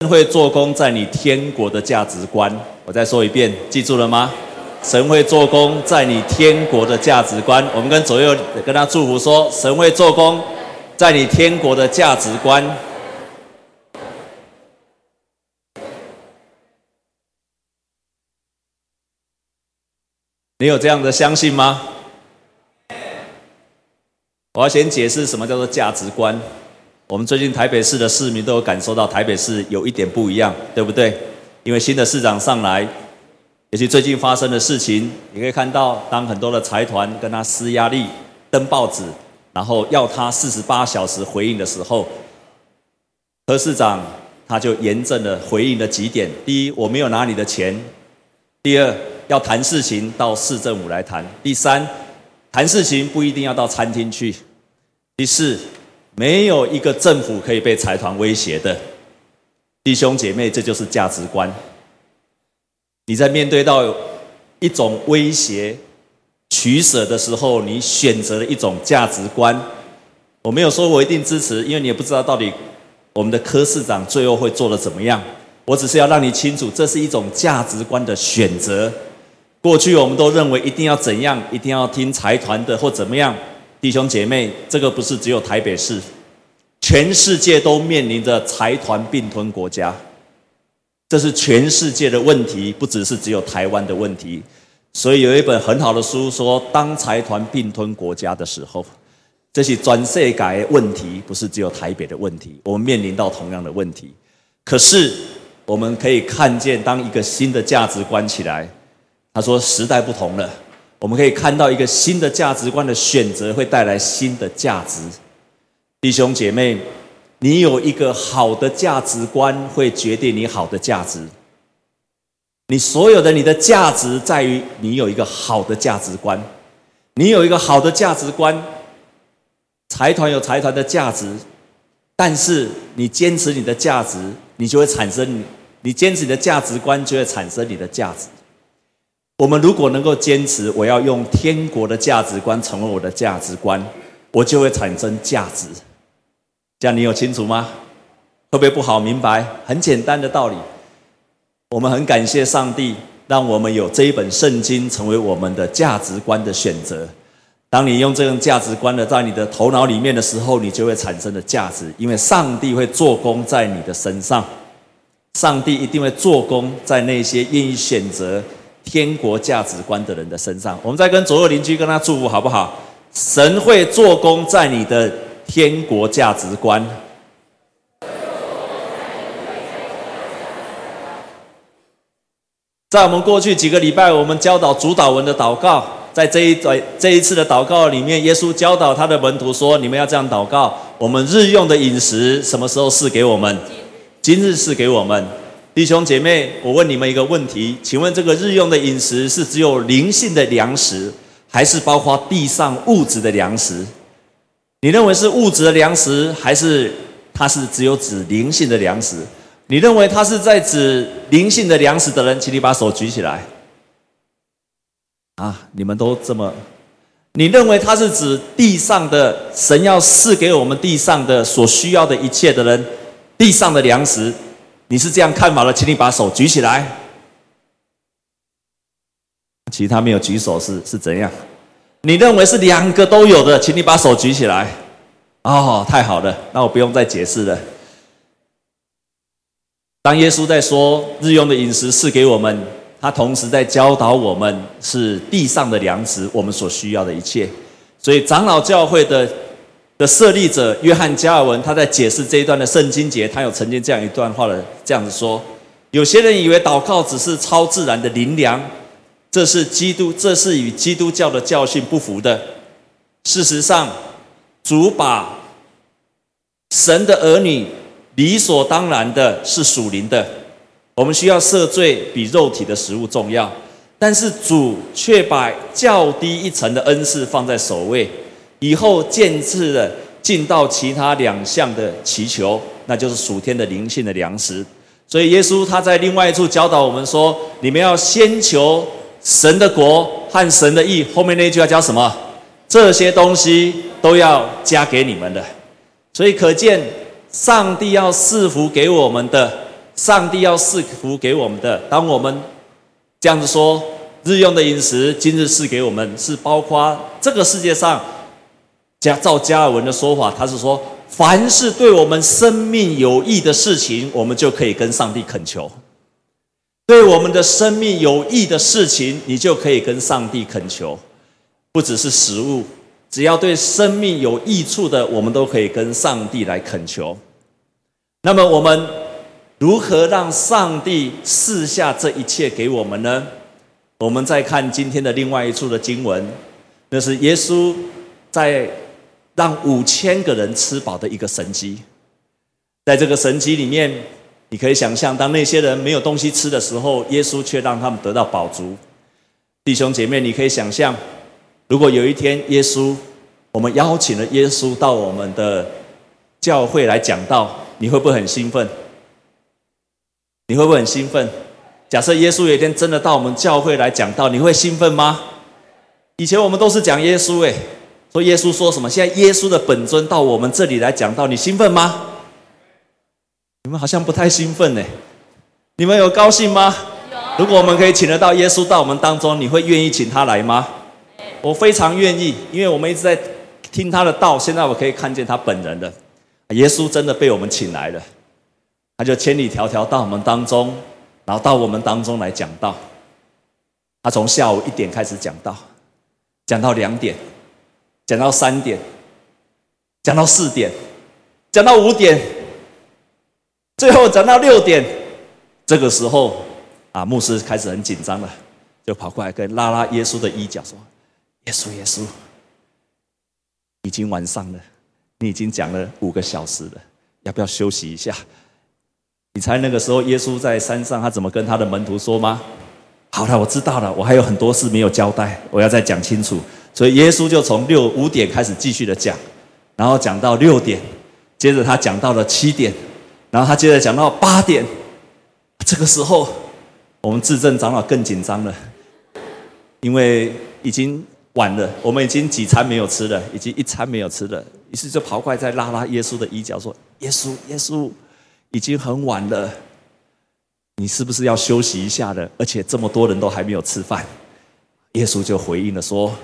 神会做工在你天国的价值观。我再说一遍，记住了吗？神会做工在你天国的价值观。我们跟左右跟他祝福说：神会做工在你天国的价值观。你有这样的相信吗？我要先解释什么叫做价值观。我们最近台北市的市民都有感受到台北市有一点不一样，对不对？因为新的市长上来，也许最近发生的事情，你可以看到，当很多的财团跟他施压力、登报纸，然后要他四十八小时回应的时候，何市长他就严正的回应了几点：第一，我没有拿你的钱；第二，要谈事情到市政府来谈；第三，谈事情不一定要到餐厅去。第四，没有一个政府可以被财团威胁的，弟兄姐妹，这就是价值观。你在面对到一种威胁、取舍的时候，你选择了一种价值观。我没有说我一定支持，因为你也不知道到底我们的柯市长最后会做得怎么样。我只是要让你清楚，这是一种价值观的选择。过去我们都认为一定要怎样，一定要听财团的或怎么样。弟兄姐妹，这个不是只有台北市，全世界都面临着财团并吞国家，这是全世界的问题，不只是只有台湾的问题。所以有一本很好的书说，当财团并吞国家的时候，这是全世改问题，不是只有台北的问题。我们面临到同样的问题，可是我们可以看见，当一个新的价值观起来，他说时代不同了。我们可以看到一个新的价值观的选择会带来新的价值，弟兄姐妹，你有一个好的价值观，会决定你好的价值。你所有的你的价值在于你有一个好的价值观，你有一个好的价值观。财团有财团的价值，但是你坚持你的价值，你就会产生你，坚持你的价值观，就会产生你的价值。我们如果能够坚持，我要用天国的价值观成为我的价值观，我就会产生价值。这样你有清楚吗？会不会不好明白？很简单的道理。我们很感谢上帝，让我们有这一本圣经成为我们的价值观的选择。当你用这种价值观的在你的头脑里面的时候，你就会产生的价值，因为上帝会做工在你的身上。上帝一定会做工在那些愿意选择。天国价值观的人的身上，我们再跟左右邻居跟他祝福好不好？神会做工在你的天国价值观。在我们过去几个礼拜，我们教导主祷文的祷告，在这一在这一次的祷告里面，耶稣教导他的门徒说：“你们要这样祷告，我们日用的饮食什么时候赐给我们？今日赐给我们。”弟兄姐妹，我问你们一个问题，请问这个日用的饮食是只有灵性的粮食，还是包括地上物质的粮食？你认为是物质的粮食，还是它是只有指灵性的粮食？你认为它是在指灵性的粮食的人，请你把手举起来。啊，你们都这么？你认为它是指地上的神要赐给我们地上的所需要的一切的人，地上的粮食？你是这样看法的，请你把手举起来。其他没有举手是是怎样？你认为是两个都有的，请你把手举起来。哦，太好了，那我不用再解释了。当耶稣在说日用的饮食赐给我们，他同时在教导我们是地上的粮食，我们所需要的一切。所以长老教会的。的设立者约翰加尔文，他在解释这一段的圣经节，他有曾经这样一段话的这样子说：有些人以为祷告只是超自然的灵粮，这是基督，这是与基督教的教训不符的。事实上，主把神的儿女理所当然的是属灵的，我们需要赦罪比肉体的食物重要，但是主却把较低一层的恩赐放在首位。以后渐次的进到其他两项的祈求，那就是属天的灵性的粮食。所以耶稣他在另外一处教导我们说：你们要先求神的国和神的义。后面那句要教什么？这些东西都要加给你们的。所以可见，上帝要赐福给我们的上帝要赐福给我们的。当我们这样子说，日用的饮食今日赐给我们，是包括这个世界上加照加尔文的说法，他是说，凡是对我们生命有益的事情，我们就可以跟上帝恳求。对我们的生命有益的事情，你就可以跟上帝恳求，不只是食物，只要对生命有益处的，我们都可以跟上帝来恳求。那么，我们如何让上帝赐下这一切给我们呢？我们再看今天的另外一处的经文，那是耶稣在让五千个人吃饱的一个神迹。在这个神迹里面。你可以想象，当那些人没有东西吃的时候，耶稣却让他们得到饱足。弟兄姐妹，你可以想象，如果有一天耶稣，我们邀请了耶稣到我们的教会来讲道，你会不会很兴奋？你会不会很兴奋？假设耶稣有一天真的到我们教会来讲道，你会兴奋吗？以前我们都是讲耶稣，诶，说耶稣说什么？现在耶稣的本尊到我们这里来讲道，你兴奋吗？你们好像不太兴奋呢，你们有高兴吗？如果我们可以请得到耶稣到我们当中，你会愿意请他来吗？我非常愿意，因为我们一直在听他的道，现在我可以看见他本人了。耶稣真的被我们请来了，他就千里迢迢到我们当中，然后到我们当中来讲道。他从下午一点开始讲道，讲到两点，讲到三点，讲到四点，讲到五点。最后讲到六点，这个时候啊，牧师开始很紧张了，就跑过来跟拉拉耶稣的衣角说：“耶稣，耶稣，已经晚上了，你已经讲了五个小时了，要不要休息一下？”你猜那个时候耶稣在山上，他怎么跟他的门徒说吗？好了，我知道了，我还有很多事没有交代，我要再讲清楚。所以耶稣就从六五点开始继续的讲，然后讲到六点，接着他讲到了七点。然后他接着讲到八点，这个时候我们至正长老更紧张了，因为已经晚了，我们已经几餐没有吃了，已经一餐没有吃了，于是就跑过来再拉拉耶稣的衣角说：“耶稣，耶稣，已经很晚了，你是不是要休息一下了？而且这么多人都还没有吃饭。”耶稣就回应了说：“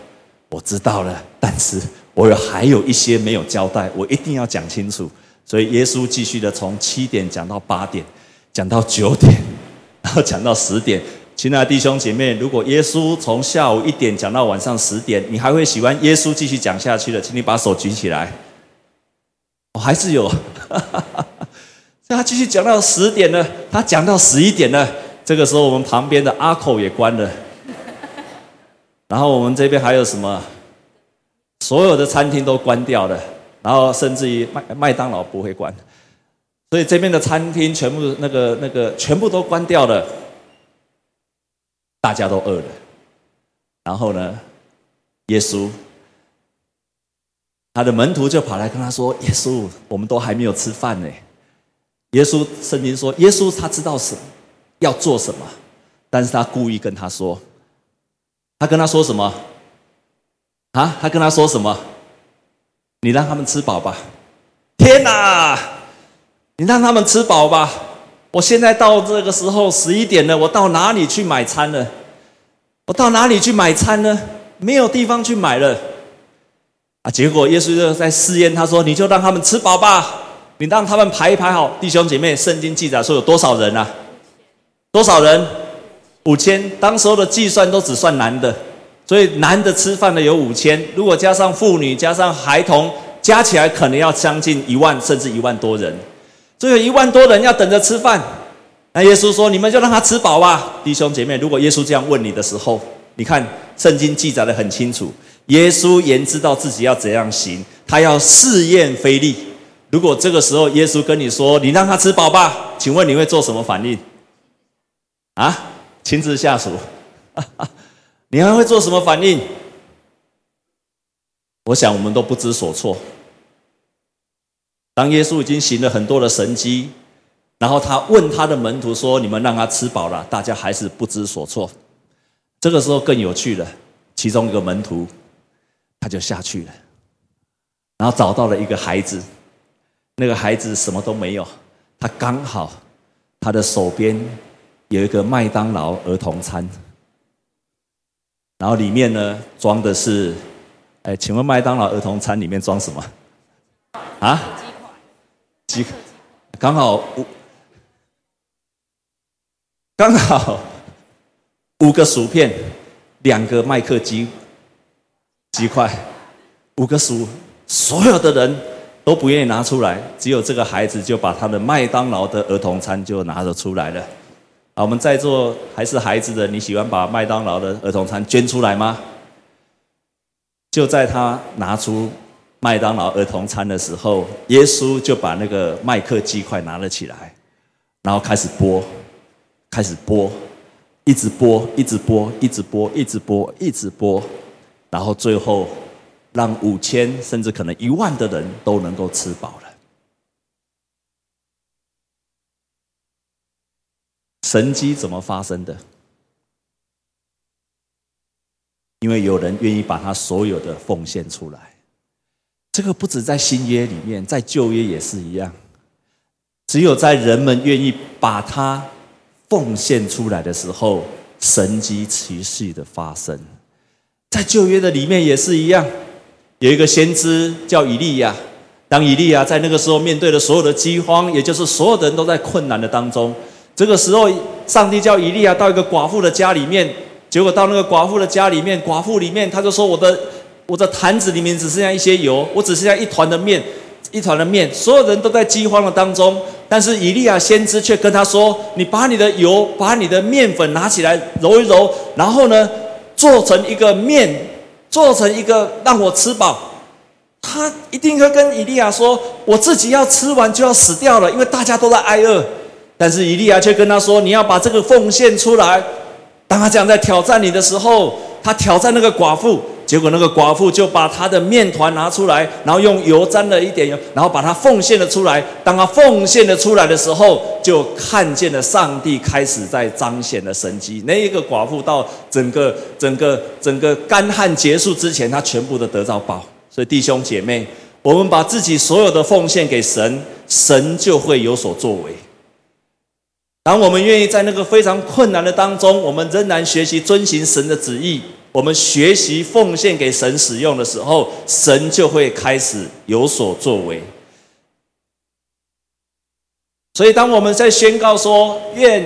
我知道了，但是我有还有一些没有交代，我一定要讲清楚。”所以耶稣继续的从七点讲到八点，讲到九点，然后讲到十点。亲爱的弟兄姐妹，如果耶稣从下午一点讲到晚上十点，你还会喜欢耶稣继续讲下去的？请你把手举起来。我还是有，哈哈哈哈他继续讲到十点了，他讲到十一点了。这个时候，我们旁边的阿口也关了。然后我们这边还有什么？所有的餐厅都关掉了。然后甚至于麦麦当劳不会关，所以这边的餐厅全部那个那个全部都关掉了，大家都饿了。然后呢，耶稣他的门徒就跑来跟他说：“耶稣，我们都还没有吃饭呢。”耶稣圣经说：“耶稣他知道什么要做什么，但是他故意跟他说，他跟他说什么？啊？他跟他说什么？”你让他们吃饱吧！天哪，你让他们吃饱吧！我现在到这个时候十一点了，我到哪里去买餐呢？我到哪里去买餐呢？没有地方去买了啊！结果耶稣就在试验，他说：“你就让他们吃饱吧，你让他们排一排好。”弟兄姐妹，圣经记载说有多少人啊？多少人？五千。当时候的计算都只算男的。所以男的吃饭的有五千，如果加上妇女、加上孩童，加起来可能要将近一万，甚至一万多人。所以有一万多人要等着吃饭。那耶稣说：“你们就让他吃饱吧。”弟兄姐妹，如果耶稣这样问你的时候，你看圣经记载得很清楚，耶稣言知道自己要怎样行，他要试验腓力。如果这个时候耶稣跟你说：“你让他吃饱吧”，请问你会做什么反应？啊，亲自下厨。你还会做什么反应？我想我们都不知所措。当耶稣已经行了很多的神迹，然后他问他的门徒说：“你们让他吃饱了？”大家还是不知所措。这个时候更有趣了，其中一个门徒他就下去了，然后找到了一个孩子，那个孩子什么都没有，他刚好他的手边有一个麦当劳儿童餐，然后里面呢装的是，哎，请问麦当劳儿童餐里面装什么？啊？鸡块。刚好五，刚好五个薯片，两个麦克鸡鸡块，五个薯，所有的人。都不愿意拿出来，只有这个孩子就把他的麦当劳的儿童餐就拿了出来了。啊，我们在座还是孩子的，你喜欢把麦当劳的儿童餐捐出来吗？就在他拿出麦当劳儿童餐的时候，耶稣就把那个麦克鸡块拿了起来，然后开始剥，开始剥，一直剥，一直剥，一直剥，一直剥，一直剥，然后最后。让五千甚至可能一万的人都能够吃饱。神迹怎么发生的？因为有人愿意把他所有的奉献出来。这个不止在新约里面，在旧约也是一样。只有在人们愿意把他奉献出来的时候，神迹奇事的发生。在旧约的里面也是一样。有一个先知叫以利亚，当以利亚在那个时候面对了所有的饥荒，也就是所有的人都在困难的当中，这个时候上帝叫以利亚到一个寡妇的家里面，结果到那个寡妇的家里面，寡妇里面他就说：“我的我的坛子里面只剩下一些油，我只剩下一团的面，一团的面，所有人都在饥荒的当中，但是以利亚先知却跟他说：你把你的油，把你的面粉拿起来揉一揉，然后呢，做成一个面。”做成一个让我吃饱，他一定会跟以利亚说：“我自己要吃完就要死掉了，因为大家都在挨饿。”但是以利亚却跟他说：“你要把这个奉献出来。”当他这样在挑战你的时候，他挑战那个寡妇。结果那个寡妇就把她的面团拿出来，然后用油沾了一点油，然后把它奉献了出来。当他奉献了出来的时候，就看见了上帝开始在彰显了神迹。那一个寡妇到整个整个整个干旱结束之前，她全部都得到饱。所以弟兄姐妹，我们把自己所有的奉献给神，神就会有所作为。当我们愿意在那个非常困难的当中，我们仍然学习遵行神的旨意。我们学习奉献给神使用的时候，神就会开始有所作为。所以，当我们在宣告说“愿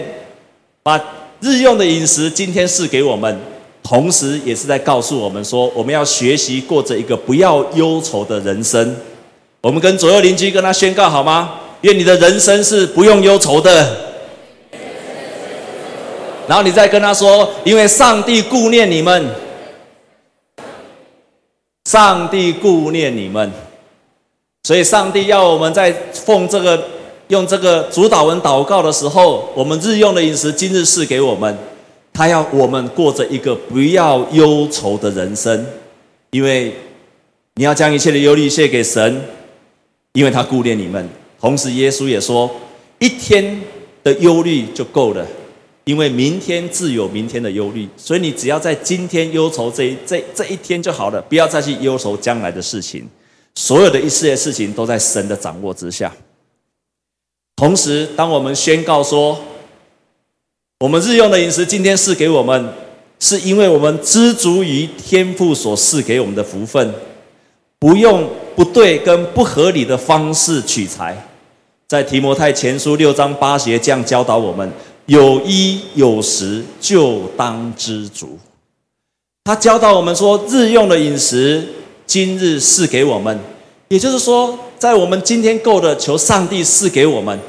把日用的饮食今天赐给我们”，同时也是在告诉我们说，我们要学习过着一个不要忧愁的人生。我们跟左右邻居跟他宣告好吗？愿你的人生是不用忧愁的。然后你再跟他说，因为上帝顾念你们，上帝顾念你们，所以上帝要我们在奉这个用这个主导文祷告的时候，我们日用的饮食今日赐给我们，他要我们过着一个不要忧愁的人生，因为你要将一切的忧虑卸给神，因为他顾念你们。同时，耶稣也说，一天的忧虑就够了。因为明天自有明天的忧虑，所以你只要在今天忧愁这一这这一天就好了，不要再去忧愁将来的事情。所有的一切事情都在神的掌握之下。同时，当我们宣告说，我们日用的饮食今天赐给我们，是因为我们知足于天父所赐给我们的福分，不用不对跟不合理的方式取财。在提摩太前书六章八节这样教导我们。有衣有食就当知足。他教导我们说，日用的饮食今日赐给我们，也就是说，在我们今天够的，求上帝赐给我们。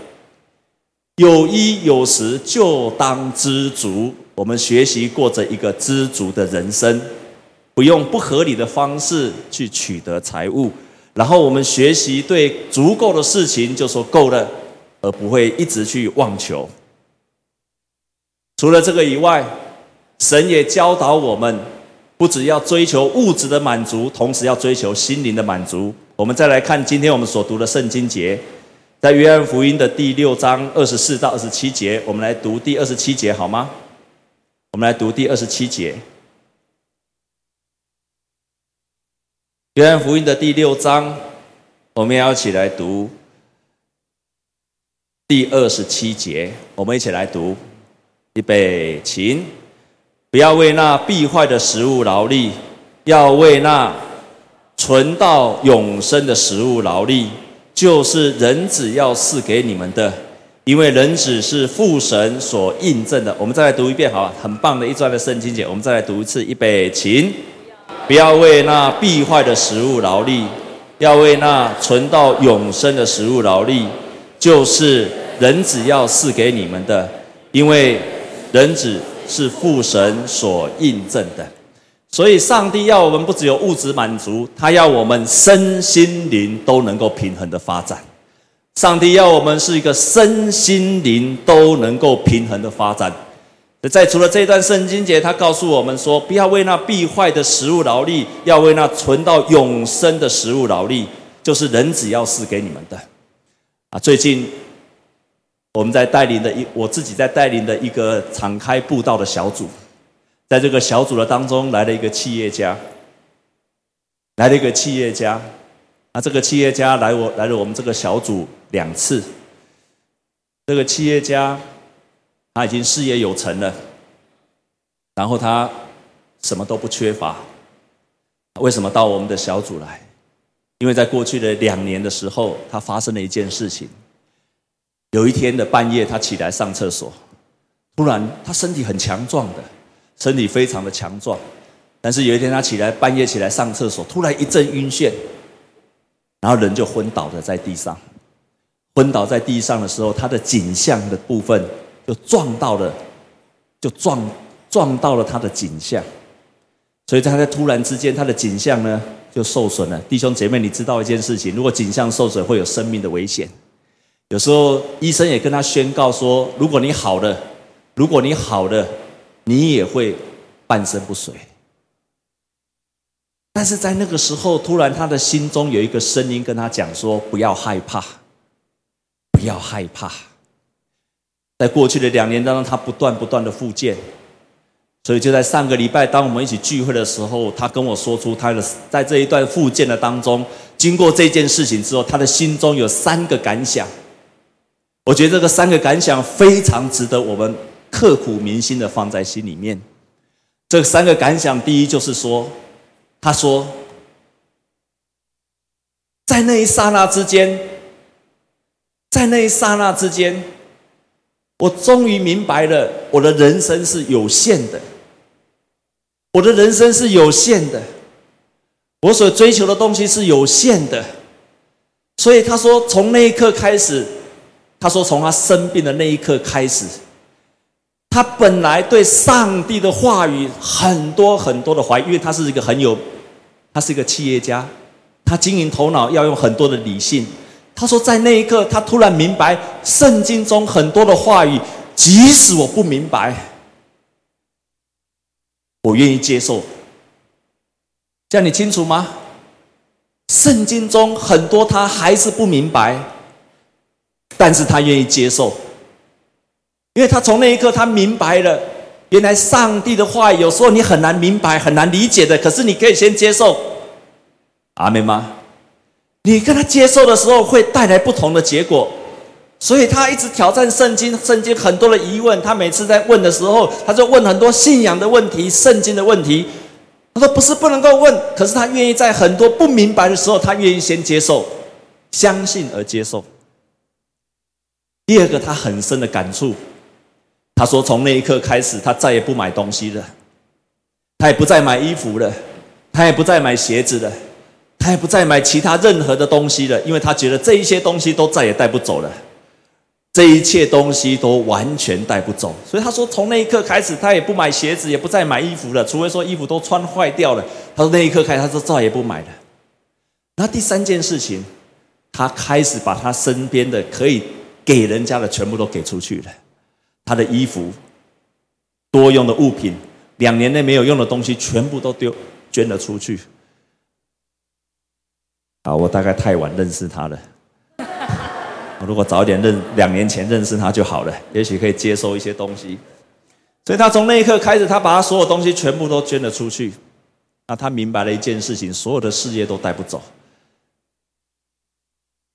有衣有食就当知足。我们学习过着一个知足的人生，不用不合理的方式去取得财物，然后我们学习对足够的事情就说够了，而不会一直去妄求。除了这个以外，神也教导我们，不只要追求物质的满足，同时要追求心灵的满足。我们再来看今天我们所读的圣经节，在约翰福音的第六章二十四到二十七节，我们来读第二十七节好吗？我们来读第二十七节，约翰福音的第六章，我们要一起来读。第二十七节，我们一起来读，预备，请，不要为那必坏的食物劳力，要为那存到永生的食物劳力，就是人子要赐给你们的。因为人子是父神所印证的，我们再来读一遍，好吧？很棒的一段的圣经节，我们再来读一次。预备，请，不要为那必坏的食物劳力，要为那存到永生的食物劳力，就是人子要赐给你们的。因为人子是父神所印证的，所以上帝要我们不只有物质满足，他要我们身心灵都能够平衡的发展。上帝要我们是一个身心灵都能够平衡的发展。在除了这段圣经节，他告诉我们说：不要为那必坏的食物劳力，要为那存到永生的食物劳力，就是人子要赐给你们的。啊，最近我们在带领的一，我自己在带领的一个敞开步道的小组，在这个小组的当中来了一个企业家，来了一个企业家。啊这个企业家来我来了我们这个小组两次，这个企业家他已经事业有成了，然后他什么都不缺乏，为什么到我们的小组来？因为在过去的两年的时候，他发生了一件事情。有一天的半夜，他起来上厕所，突然他身体很强壮的，身体非常的强壮，但是有一天他起来半夜起来上厕所，突然一阵晕眩。然后人就昏倒了在地上，昏倒在地上的时候，他的颈项的部分就撞到了，就撞撞到了他的颈项，所以他在突然之间，他的颈项呢就受损了。弟兄姐妹，你知道一件事情，如果颈项受损，会有生命的危险。有时候医生也跟他宣告说，如果你好了，如果你好了，你也会半身不遂。但是在那个时候，突然他的心中有一个声音跟他讲说：“不要害怕，不要害怕。”在过去的两年当中，他不断不断的复健，所以就在上个礼拜，当我们一起聚会的时候，他跟我说出他的在这一段复健的当中，经过这件事情之后，他的心中有三个感想。我觉得这个三个感想非常值得我们刻骨铭心的放在心里面。这三个感想，第一就是说。他说：“在那一刹那之间，在那一刹那之间，我终于明白了，我的人生是有限的。我的人生是有限的，我所追求的东西是有限的。所以他说，从那一刻开始，他说从他生病的那一刻开始。”他本来对上帝的话语很多很多的怀疑，因为他是一个很有，他是一个企业家，他经营头脑要用很多的理性。他说，在那一刻，他突然明白圣经中很多的话语，即使我不明白，我愿意接受。这样你清楚吗？圣经中很多他还是不明白，但是他愿意接受。因为他从那一刻，他明白了，原来上帝的话有时候你很难明白、很难理解的，可是你可以先接受。阿门吗？你跟他接受的时候，会带来不同的结果。所以他一直挑战圣经，圣经很多的疑问，他每次在问的时候，他就问很多信仰的问题、圣经的问题。他说不是不能够问，可是他愿意在很多不明白的时候，他愿意先接受，相信而接受。第二个，他很深的感触。他说：“从那一刻开始，他再也不买东西了，他也不再买衣服了，他也不再买鞋子了，他也不再买其他任何的东西了，因为他觉得这一些东西都再也带不走了，这一切东西都完全带不走。所以他说，从那一刻开始，他也不买鞋子，也不再买衣服了，除非说衣服都穿坏掉了。他说那一刻开始，他说再也不买了。那第三件事情，他开始把他身边的可以给人家的全部都给出去了。”他的衣服、多用的物品、两年内没有用的东西，全部都丢捐了出去。啊，我大概太晚认识他了。如果早点认，两年前认识他就好了，也许可以接收一些东西。所以他从那一刻开始，他把他所有东西全部都捐了出去。那他明白了一件事情：所有的事业都带不走。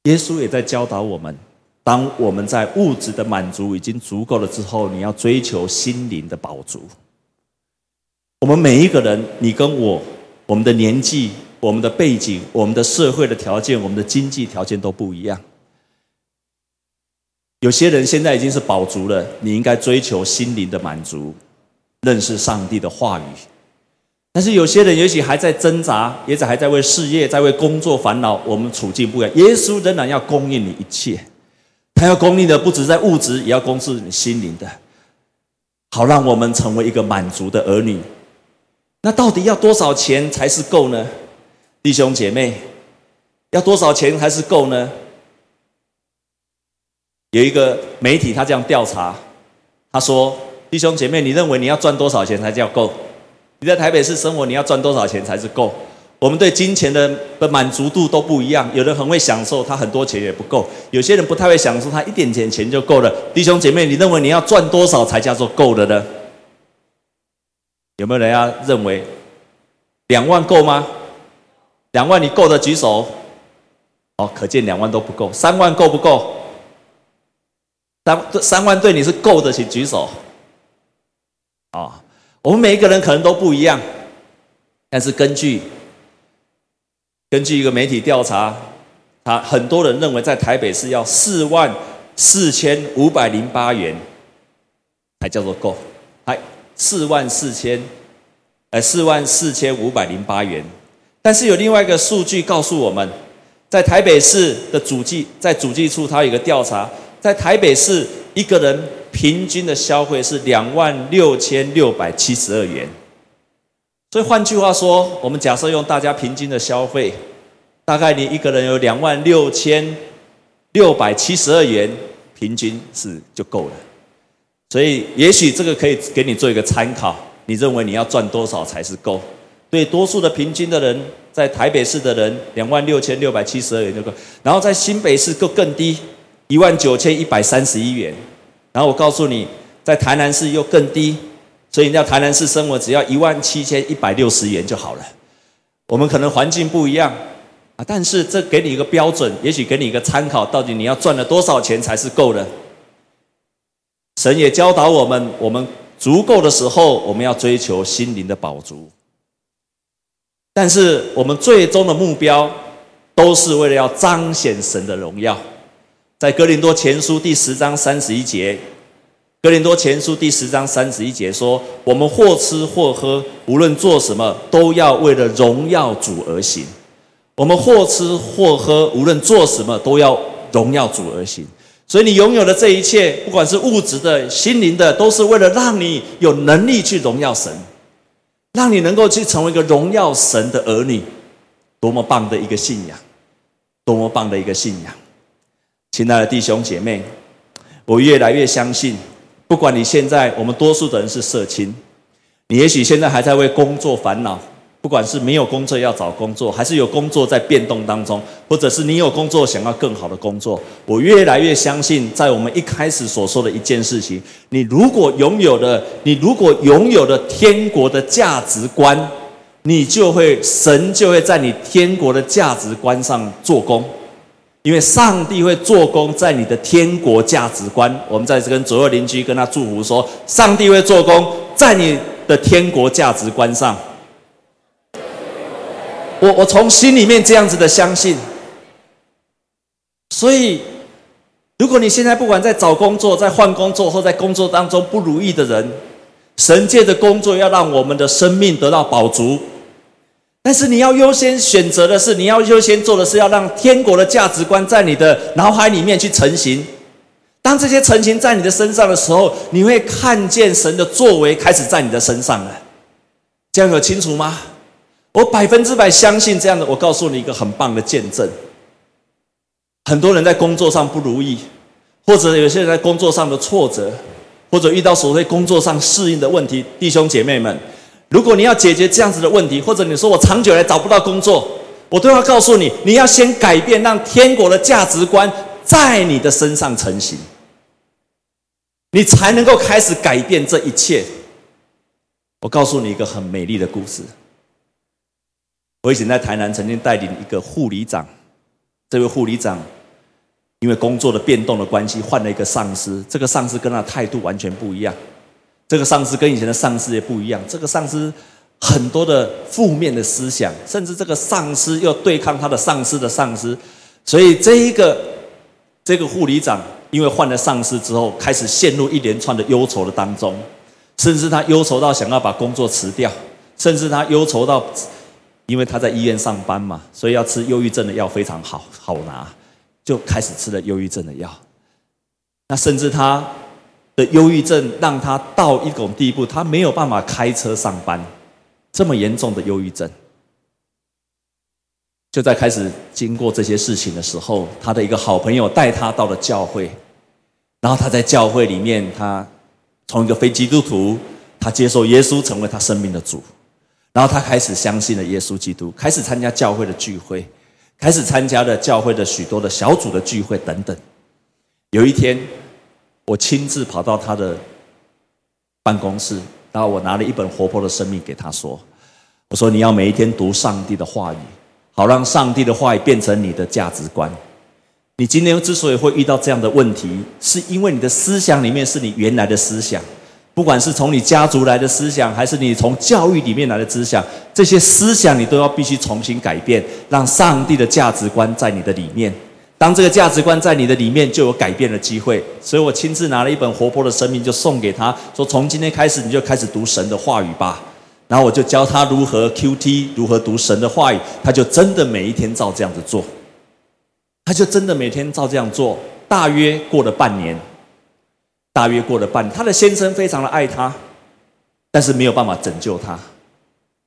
耶稣也在教导我们。当我们在物质的满足已经足够了之后，你要追求心灵的饱足。我们每一个人，你跟我，我们的年纪、我们的背景、我们的社会的条件、我们的经济条件都不一样。有些人现在已经是饱足了，你应该追求心灵的满足，认识上帝的话语。但是有些人也许还在挣扎，也许还在为事业、在为工作烦恼。我们处境不一样，耶稣仍然要供应你一切，他要供应的不止在物质，也要供应你心灵的，好让我们成为一个满足的儿女。那到底要多少钱才是够呢？弟兄姐妹，要多少钱才是够呢？有一个媒体他这样调查，他说：“弟兄姐妹，你认为你要赚多少钱才叫够？你在台北市生活，你要赚多少钱才是够？”我们对金钱的的满足度都不一样，有人很会享受，他很多钱也不够；有些人不太会享受，他一点点钱就够了。弟兄姐妹，你认为你要赚多少才叫做够的呢？有没有人要认为两万够吗？两万你够的举手。哦，可见两万都不够。三万够不够？三三万对你是够的，请举手。啊，我们每一个人可能都不一样，但是根据根据一个媒体调查，啊，很多人认为在台北市要四万四千五百零八元才叫做够，还。四万四千，呃，四万四千五百零八元。但是有另外一个数据告诉我们，在台北市的主计，在主计处，它有个调查，在台北市一个人平均的消费是两万六千六百七十二元。所以换句话说，我们假设用大家平均的消费，大概你一个人有两万六千六百七十二元，平均是就够了。所以，也许这个可以给你做一个参考。你认为你要赚多少才是够？对多数的平均的人，在台北市的人，两万六千六百七十二元就够。然后在新北市更更低，一万九千一百三十一元。然后我告诉你，在台南市又更低，所以你在台南市生活只要一万七千一百六十元就好了。我们可能环境不一样啊，但是这给你一个标准，也许给你一个参考，到底你要赚了多少钱才是够的？神也教导我们，我们足够的时候，我们要追求心灵的饱足。但是，我们最终的目标都是为了要彰显神的荣耀。在哥林多前书第十章三十一节，格林多前书第十章三十一节说：“我们或吃或喝，无论做什么，都要为了荣耀主而行。我们或吃或喝，无论做什么，都要荣耀主而行。”所以你拥有的这一切，不管是物质的、心灵的，都是为了让你有能力去荣耀神，让你能够去成为一个荣耀神的儿女。多么棒的一个信仰！多么棒的一个信仰！亲爱的弟兄姐妹，我越来越相信，不管你现在，我们多数的人是社青，你也许现在还在为工作烦恼。不管是没有工作要找工作，还是有工作在变动当中，或者是你有工作想要更好的工作，我越来越相信，在我们一开始所说的一件事情，你如果拥有了，你如果拥有了天国的价值观，你就会神就会在你天国的价值观上做工，因为上帝会做工在你的天国价值观。我们在这跟左右邻居跟他祝福说，上帝会做工在你的天国价值观上。我我从心里面这样子的相信，所以，如果你现在不管在找工作、在换工作或在工作当中不如意的人，神界的工作要让我们的生命得到饱足，但是你要优先选择的是，你要优先做的是要让天国的价值观在你的脑海里面去成型。当这些成型在你的身上的时候，你会看见神的作为开始在你的身上了。这样有清楚吗？我百分之百相信这样的。我告诉你一个很棒的见证：很多人在工作上不如意，或者有些人在工作上的挫折，或者遇到所谓工作上适应的问题。弟兄姐妹们，如果你要解决这样子的问题，或者你说我长久来找不到工作，我都要告诉你，你要先改变，让天国的价值观在你的身上成型，你才能够开始改变这一切。我告诉你一个很美丽的故事。我以前在台南曾经带领一个护理长，这位护理长因为工作的变动的关系，换了一个上司。这个上司跟他态度完全不一样，这个上司跟以前的上司也不一样。这个上司很多的负面的思想，甚至这个上司要对抗他的上司的上司，所以这一个这个护理长因为换了上司之后，开始陷入一连串的忧愁的当中，甚至他忧愁到想要把工作辞掉，甚至他忧愁到。因为他在医院上班嘛，所以要吃忧郁症的药非常好好拿，就开始吃了忧郁症的药。那甚至他的忧郁症让他到一种地步，他没有办法开车上班，这么严重的忧郁症。就在开始经过这些事情的时候，他的一个好朋友带他到了教会，然后他在教会里面，他从一个非基督徒，他接受耶稣成为他生命的主。然后他开始相信了耶稣基督，开始参加教会的聚会，开始参加了教会的许多的小组的聚会等等。有一天，我亲自跑到他的办公室，然后我拿了一本《活泼的生命》给他说：“我说你要每一天读上帝的话语，好让上帝的话语变成你的价值观。你今天之所以会遇到这样的问题，是因为你的思想里面是你原来的思想。”不管是从你家族来的思想，还是你从教育里面来的思想，这些思想你都要必须重新改变，让上帝的价值观在你的里面。当这个价值观在你的里面，就有改变的机会。所以我亲自拿了一本活泼的生命，就送给他说：“从今天开始，你就开始读神的话语吧。”然后我就教他如何 QT，如何读神的话语。他就真的每一天照这样子做，他就真的每天照这样做。大约过了半年。大约过了半，他的先生非常的爱他，但是没有办法拯救他。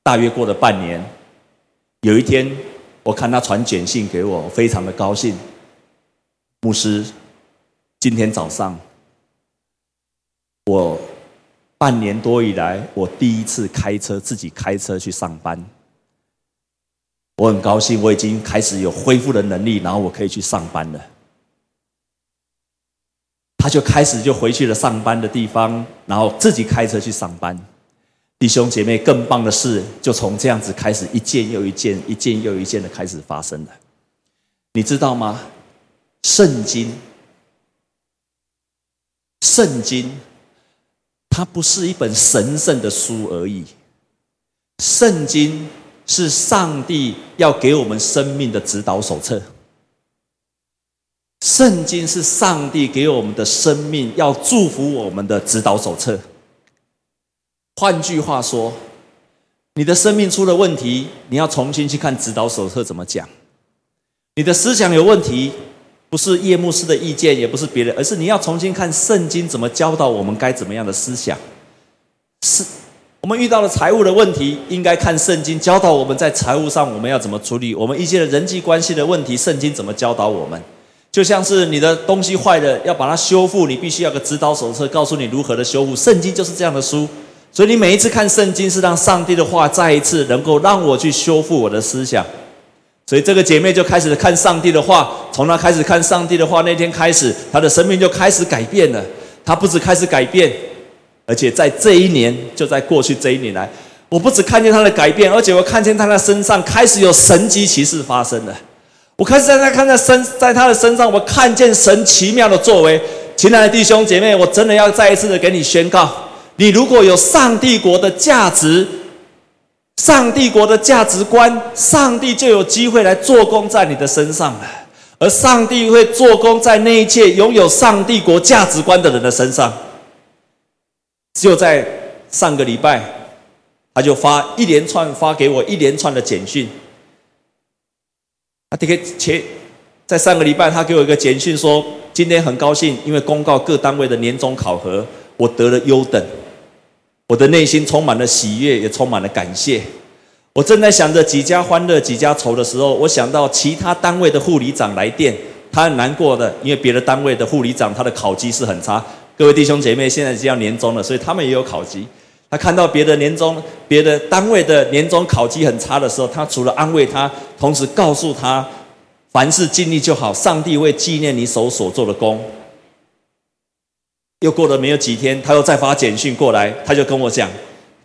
大约过了半年，有一天，我看他传简讯给，我非常的高兴。牧师，今天早上，我半年多以来，我第一次开车自己开车去上班。我很高兴，我已经开始有恢复的能力，然后我可以去上班了。他就开始就回去了上班的地方，然后自己开车去上班。弟兄姐妹，更棒的事就从这样子开始，一件又一件，一件又一件的开始发生了。你知道吗？圣经，圣经，它不是一本神圣的书而已。圣经是上帝要给我们生命的指导手册。圣经是上帝给我们的生命，要祝福我们的指导手册。换句话说，你的生命出了问题，你要重新去看指导手册怎么讲。你的思想有问题，不是叶牧师的意见，也不是别人，而是你要重新看圣经怎么教导我们该怎么样的思想。是我们遇到了财务的问题，应该看圣经教导我们在财务上我们要怎么处理。我们一些的人际关系的问题，圣经怎么教导我们？就像是你的东西坏了，要把它修复，你必须要个指导手册，告诉你如何的修复。圣经就是这样的书，所以你每一次看圣经，是让上帝的话再一次能够让我去修复我的思想。所以这个姐妹就开始看上帝的话，从她开始看上帝的话那天开始，她的生命就开始改变了。她不止开始改变，而且在这一年，就在过去这一年来，我不止看见她的改变，而且我看见她的身上开始有神迹奇事发生了。我开始在她看在身，在她的身上，我看见神奇妙的作为。亲爱的弟兄姐妹，我真的要再一次的给你宣告：你如果有上帝国的价值、上帝国的价值观，上帝就有机会来做工在你的身上了。而上帝会做工在那一切拥有上帝国价值观的人的身上。就在上个礼拜，他就发一连串发给我一连串的简讯。他这个前，在上个礼拜，他给我一个简讯说，今天很高兴，因为公告各单位的年终考核，我得了优等，我的内心充满了喜悦，也充满了感谢。我正在想着几家欢乐几家愁的时候，我想到其他单位的护理长来电，他很难过的，因为别的单位的护理长他的考绩是很差。各位弟兄姐妹，现在是要年终了，所以他们也有考绩。他看到别的年终、别的单位的年终考绩很差的时候，他除了安慰他，同时告诉他，凡事尽力就好，上帝会纪念你手所做的工。又过了没有几天，他又再发简讯过来，他就跟我讲，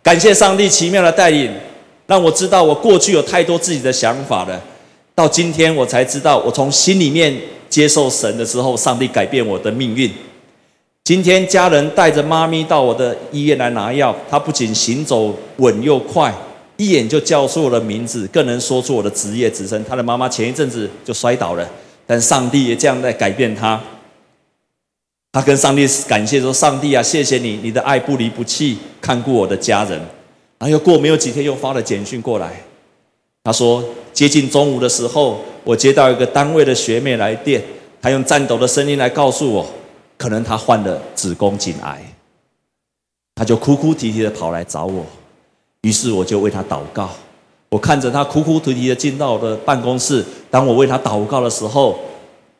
感谢上帝奇妙的带领，让我知道我过去有太多自己的想法了。到今天我才知道，我从心里面接受神的时候，上帝改变我的命运。今天家人带着妈咪到我的医院来拿药，她不仅行走稳又快，一眼就叫出我的名字，更能说出我的职业职称。她的妈妈前一阵子就摔倒了，但上帝也这样在改变她。他跟上帝感谢说：“上帝啊，谢谢你，你的爱不离不弃，看顾我的家人。”然后又过没有几天，又发了简讯过来。他说：“接近中午的时候，我接到一个单位的学妹来电，她用颤抖的声音来告诉我。”可能她患了子宫颈癌，他就哭哭啼啼的跑来找我，于是我就为他祷告。我看着他哭哭啼啼的进到我的办公室，当我为他祷告的时候，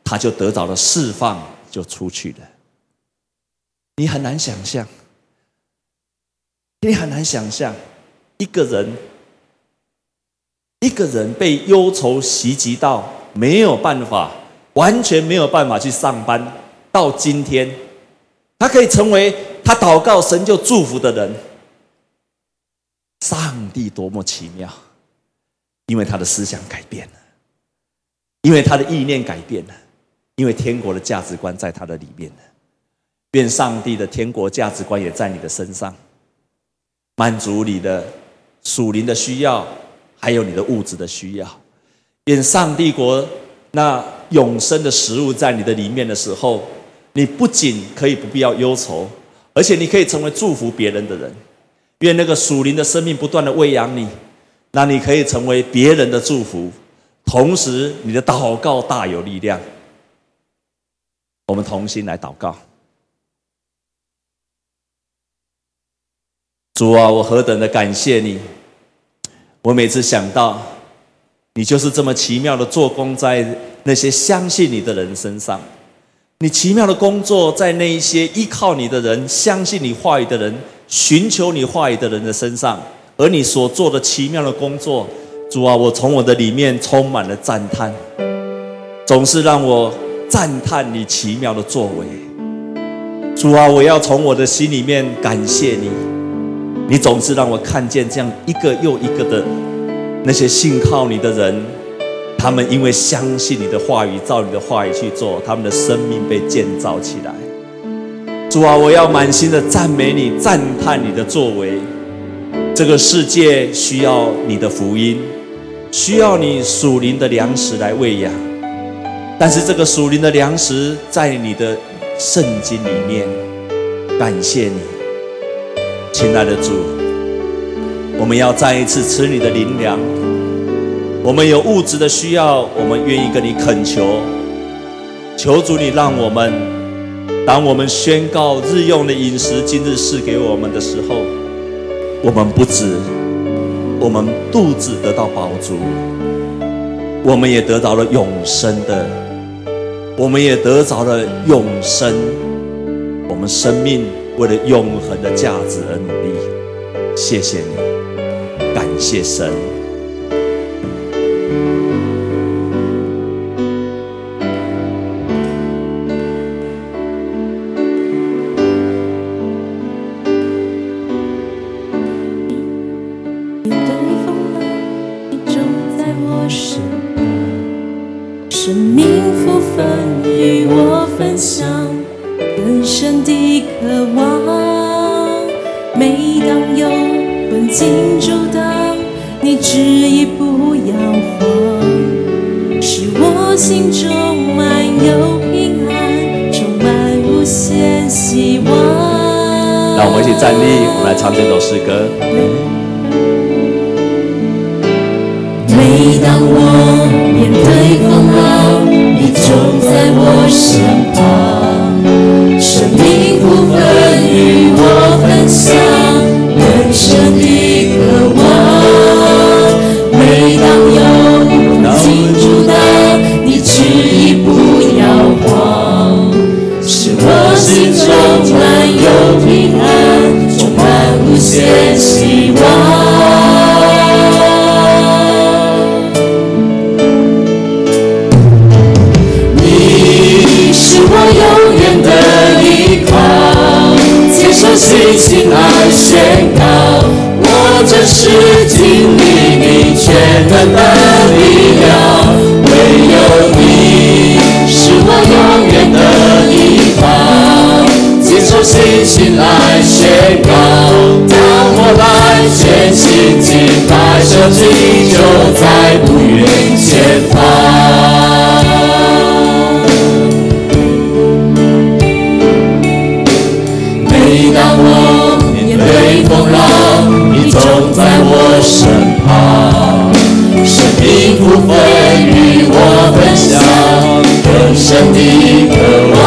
他就得到了释放，就出去了。你很难想象，你很难想象，一个人，一个人被忧愁袭击到没有办法，完全没有办法去上班。到今天，他可以成为他祷告神就祝福的人。上帝多么奇妙！因为他的思想改变了，因为他的意念改变了，因为天国的价值观在他的里面了。愿上帝的天国价值观也在你的身上，满足你的属灵的需要，还有你的物质的需要。愿上帝国那永生的食物在你的里面的时候。你不仅可以不必要忧愁，而且你可以成为祝福别人的人。愿那个属灵的生命不断的喂养你，那你可以成为别人的祝福，同时你的祷告大有力量。我们同心来祷告。主啊，我何等的感谢你！我每次想到，你就是这么奇妙的做工在那些相信你的人身上。你奇妙的工作在那一些依靠你的人、相信你话语的人、寻求你话语的人的身上，而你所做的奇妙的工作，主啊，我从我的里面充满了赞叹，总是让我赞叹你奇妙的作为。主啊，我要从我的心里面感谢你，你总是让我看见这样一个又一个的那些信靠你的人。他们因为相信你的话语，照你的话语去做，他们的生命被建造起来。主啊，我要满心的赞美你，赞叹你的作为。这个世界需要你的福音，需要你属灵的粮食来喂养。但是这个属灵的粮食在你的圣经里面。感谢你，亲爱的主，我们要再一次吃你的灵粮。我们有物质的需要，我们愿意跟你恳求，求主你让我们，当我们宣告日用的饮食今日赐给我们的时候，我们不止，我们肚子得到饱足，我们也得到了永生的，我们也得着了永生，我们生命为了永恒的价值而努力，谢谢你，感谢神。让我们一起站立我们来唱这首诗歌。每当我面对风浪你总在我身旁生命部分与我分享等着的有平安充满无限希望，你是我永远的依靠，接受信心来宣告，我这是经历你全能的力量，唯有你是我永远。手信心来宣告，当我来全心敬拜，神迹就在不远前方。每当我面对风浪，你总在我身旁。生命不分与我分享，更深的渴望。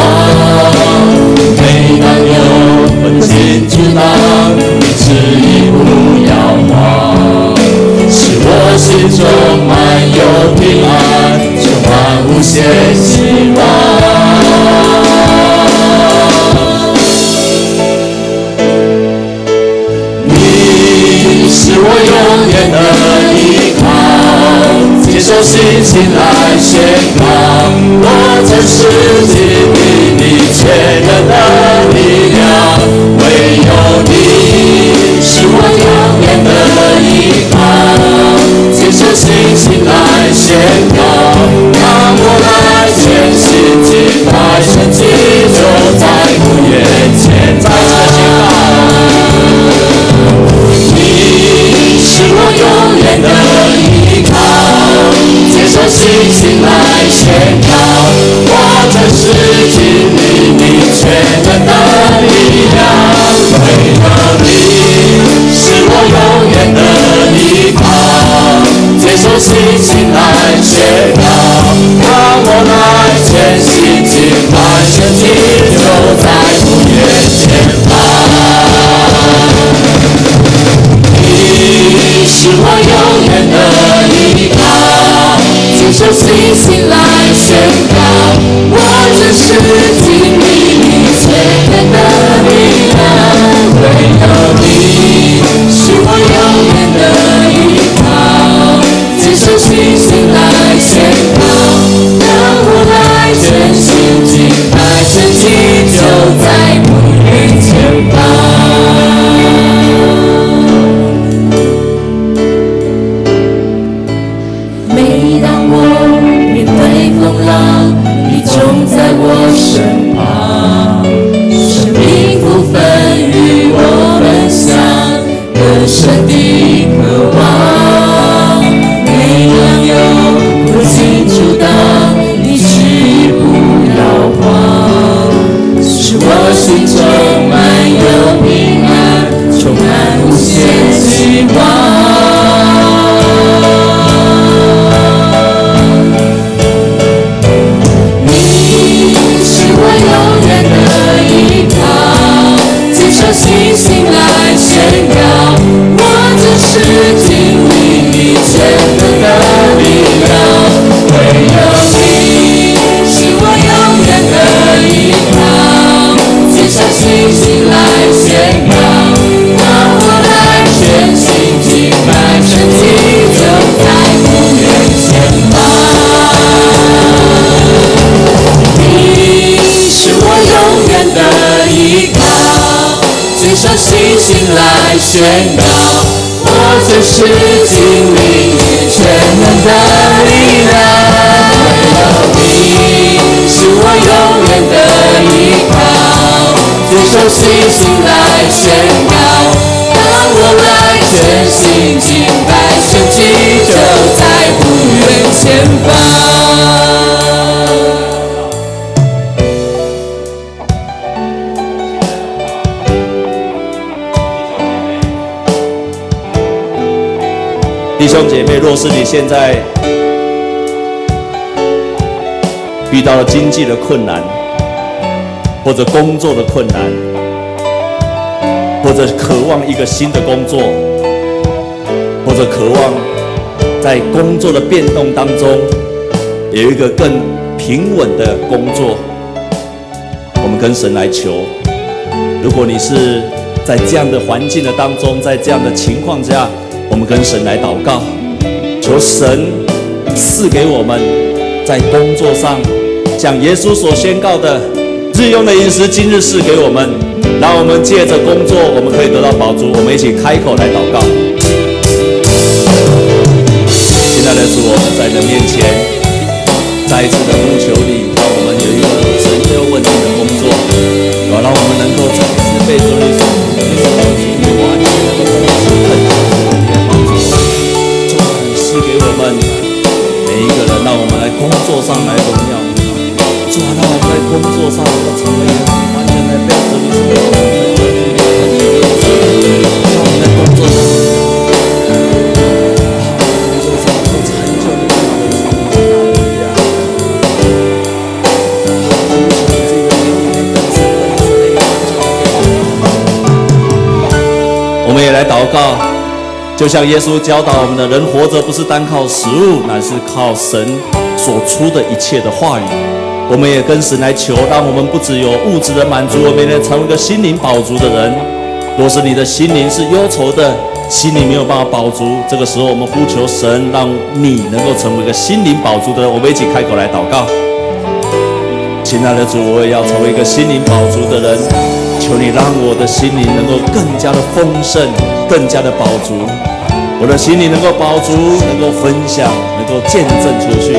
充满有平安，充满无限希望。你是我永远的依靠，接受信心来宣告，我真实经历你全能的力量，唯有你是我永远的依靠，接受信心来宣告，当我来全心敬拜，神迹就在不远前，再次宣告。是我永远的依靠，接受信心来宣告，我真实经历你全能的力量，唯有你信心来宣告，让我来全心敬拜，神你就在不远前方。你是我永远的依靠，接受信心来宣宣告，我就是经历全能的力量，唯有你是我永远的依靠。接受信心来宣告，当我们全心敬拜，现在遇到了经济的困难，或者工作的困难，或者渴望一个新的工作，或者渴望在工作的变动当中有一个更平稳的工作，我们跟神来求。如果你是在这样的环境的当中，在这样的情况下，我们跟神来祷告，求神赐给我们在工作上，像耶稣所宣告的，日用的饮食今日赐给我们，让我们借着工作，我们可以得到宝足。我们一起开口来祷告。亲爱的主，我们在你面前，再一次的呼求你，让我们有一个神又稳定的工作，好，让我们能够再一次被主你所工作上来荣耀，主啊，让我们在工作上能够成为完全来被主你所用的，让我们在工作上。我们也来祷告，就像耶稣教导我们的，人活着不是单靠食物，乃是靠神所出的一切的话语。我们也跟神来求，让我们不只有物质的满足，我们也成为一个心灵饱足的人。若是你的心灵是忧愁的，心里没有办法饱足，这个时候我们呼求神，让你能够成为一个心灵饱足的人。我们一起开口来祷告，亲爱的主，我也要成为一个心灵饱足的人。求你让我的心灵能够更加的丰盛，更加的饱足，我的心灵能够饱足，能够分享，能够见证出去。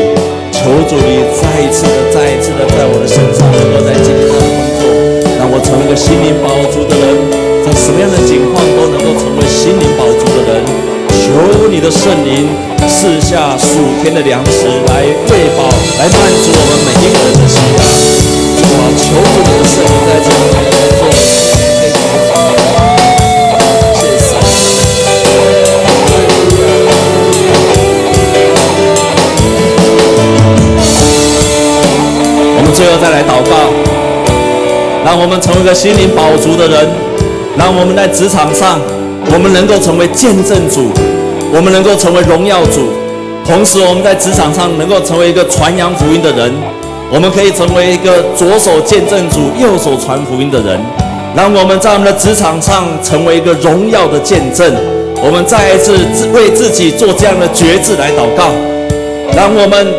求主你再一次的、再一次的在我的身上，能够在今天的工作，让我成为一个心灵宝足的人，在什么样的境况都能够成为心灵宝足的人。求你的圣灵赐下属天的粮食来喂饱，来满足我们每一个人的心啊！主啊，求主你的圣灵在这里。最后再来祷告，让我们成为一个心灵饱足的人，让我们在职场上，我们能够成为见证主，我们能够成为荣耀主，同时我们在职场上能够成为一个传扬福音的人，我们可以成为一个左手见证主、右手传福音的人，让我们在我们的职场上成为一个荣耀的见证。我们再一次为自己做这样的决志来祷告，让我们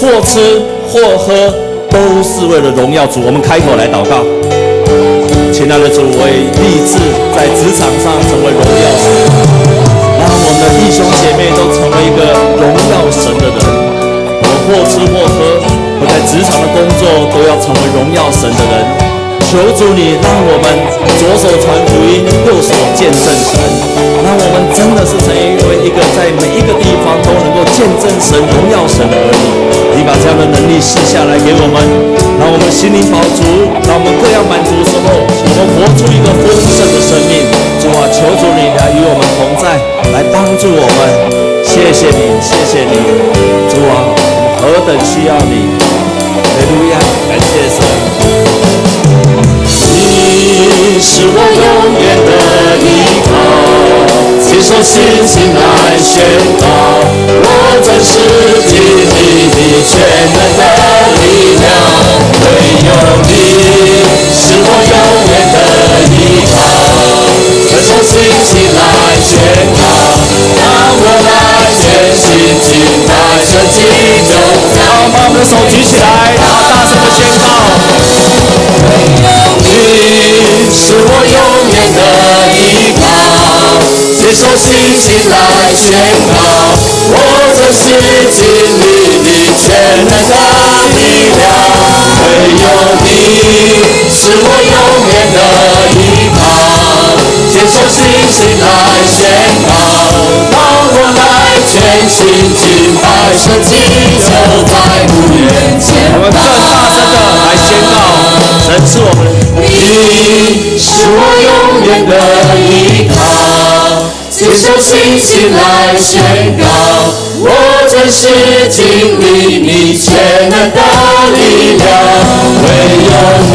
或吃或喝。都是为了荣耀主，我们开口来祷告。亲爱的主，我也立志在职场上成为荣耀神，让我们的弟兄姐妹都成为一个荣耀神的人。我或吃或喝，我在职场的工作都要成为荣耀神的人。求主你让我们左手传福音，右手见证神，让我们真的是成为一个在每一个地方都能够见证神、荣耀神的儿女。你把这样的能力赐下来给我们，让我们心灵饱足，让我们各样满足之后，我们活出一个丰盛的生命。主啊，求主你来与我们同在，来帮助我们。谢谢你，谢谢你，主啊，我们何等需要你！哈利路亚，感谢神。是我永远的依靠，接受信心来宣告，我真实经历你全能的力量，唯有你是我永远的依靠，接受信心来宣告，让我来全心敬拜圣洁就在。好，把我们的手举起来，然后大声的宣告。你是我永远的依靠，接受信心来宣告，我真实经历你全能的力量。唯有你是我永远的依靠，接受信心来宣告，当我来全心敬拜，圣洁就在不远前。我们更大声的，神是我们。你是我永远的依靠，接受信心来宣告，我真实经历你全能的力量。唯有你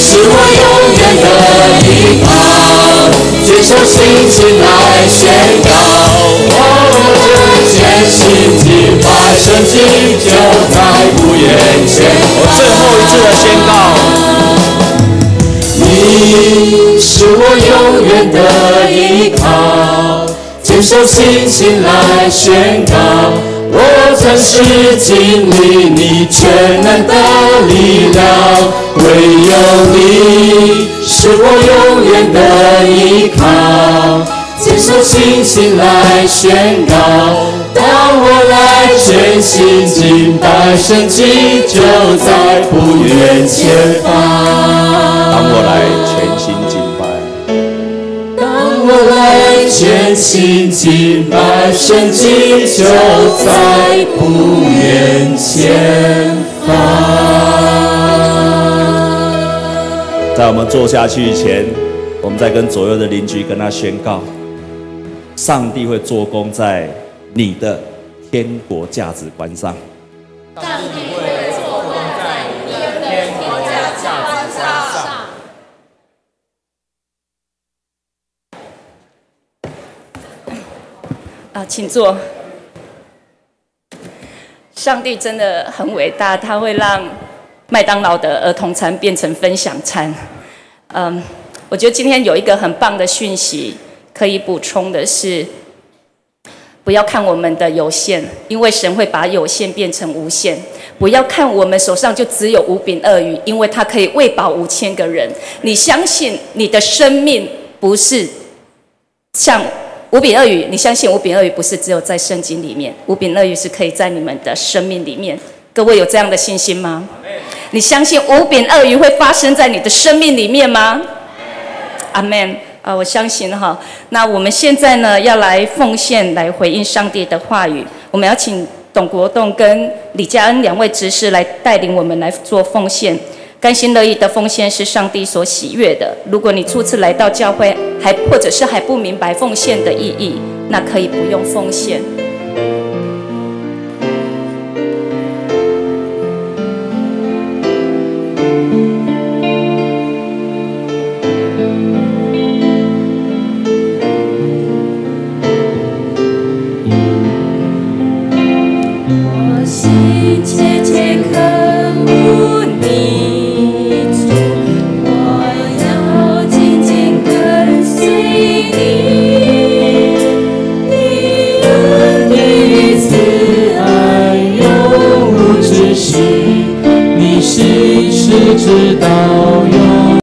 是我永远的依靠，接受信心来宣告，我全心敬拜，圣洁就在不远前。我最后一次的宣告。你是我永远的依靠，坚守信心来宣告，我真实经历你全能的力量。唯有你是我永远的依靠，坚守信心来宣告。当我来全心敬拜，神迹就在不远前方。当我来全心敬拜，当我来全心敬拜，神迹就在不远前方。在我们坐下去以前，我们再跟左右的邻居跟他宣告：上帝会做工在。你的天国价值观上，上帝会做工在你的天国价值观上。啊，请坐。上帝真的很伟大，他会让麦当劳的儿童餐变成分享餐。嗯，我觉得今天有一个很棒的讯息可以补充的是。不要看我们的有限，因为神会把有限变成无限。不要看我们手上就只有五饼二鱼，因为它可以喂饱五千个人。你相信你的生命不是像五饼二鱼？你相信五饼二鱼不是只有在圣经里面？五饼二鱼是可以在你们的生命里面。各位有这样的信心吗？你相信五饼二鱼会发生在你的生命里面吗？阿门。啊，我相信哈。那我们现在呢，要来奉献，来回应上帝的话语。我们要请董国栋跟李佳恩两位执事来带领我们来做奉献。甘心乐意的奉献是上帝所喜悦的。如果你初次来到教会，还或者是还不明白奉献的意义，那可以不用奉献。